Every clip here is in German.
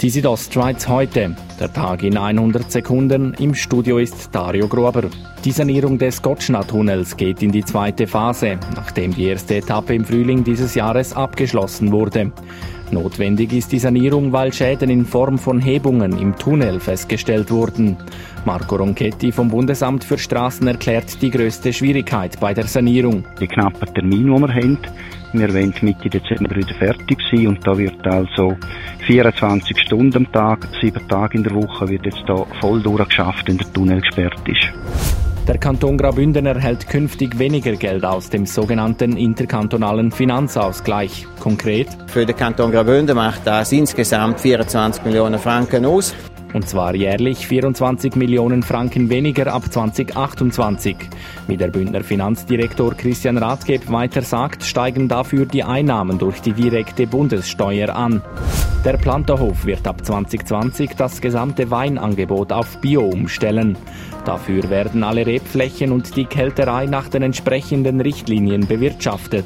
Die Südostschweiz heute. Der Tag in 100 Sekunden. Im Studio ist Dario Gruber. Die Sanierung des Gotschna-Tunnels geht in die zweite Phase, nachdem die erste Etappe im Frühling dieses Jahres abgeschlossen wurde. Notwendig ist die Sanierung, weil Schäden in Form von Hebungen im Tunnel festgestellt wurden. Marco Ronchetti vom Bundesamt für Straßen erklärt die größte Schwierigkeit bei der Sanierung. Die knappen Termin, die wir haben. Wir wollen Mitte Dezember wieder fertig sein und da wird also 24 Stunden am Tag, sieben Tage in der Woche wird jetzt da voll durchgeschafft, wenn der Tunnel gesperrt ist. Der Kanton Graubünden erhält künftig weniger Geld aus dem sogenannten interkantonalen Finanzausgleich. Konkret? Für den Kanton Graubünden macht das insgesamt 24 Millionen Franken aus. Und zwar jährlich 24 Millionen Franken weniger ab 2028. Wie der Bündner Finanzdirektor Christian Rathgeb weiter sagt, steigen dafür die Einnahmen durch die direkte Bundessteuer an. Der Planterhof wird ab 2020 das gesamte Weinangebot auf Bio umstellen. Dafür werden alle Rebflächen und die Kälterei nach den entsprechenden Richtlinien bewirtschaftet.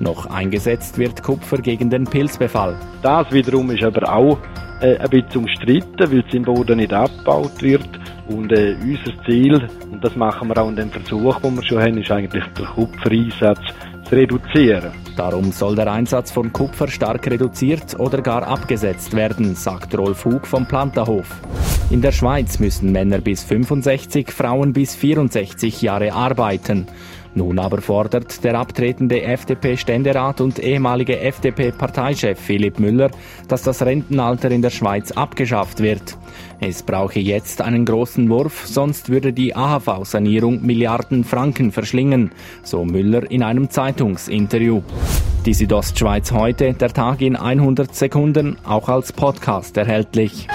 Noch eingesetzt wird Kupfer gegen den Pilzbefall. Das wiederum ist aber auch äh, ein bisschen umstritten, weil es im Boden nicht abgebaut wird. Und äh, unser Ziel, und das machen wir auch in dem Versuch, den wir schon haben, ist eigentlich der Kupfereinsatz zu reduzieren. Darum soll der Einsatz von Kupfer stark reduziert oder gar abgesetzt werden, sagt Rolf Hug vom Planterhof. In der Schweiz müssen Männer bis 65, Frauen bis 64 Jahre arbeiten. Nun aber fordert der abtretende FDP-Ständerat und ehemalige FDP-Parteichef Philipp Müller, dass das Rentenalter in der Schweiz abgeschafft wird. Es brauche jetzt einen großen Wurf, sonst würde die AHV-Sanierung Milliarden Franken verschlingen, so Müller in einem Zeitungsinterview. Die Südostschweiz heute, der Tag in 100 Sekunden, auch als Podcast erhältlich.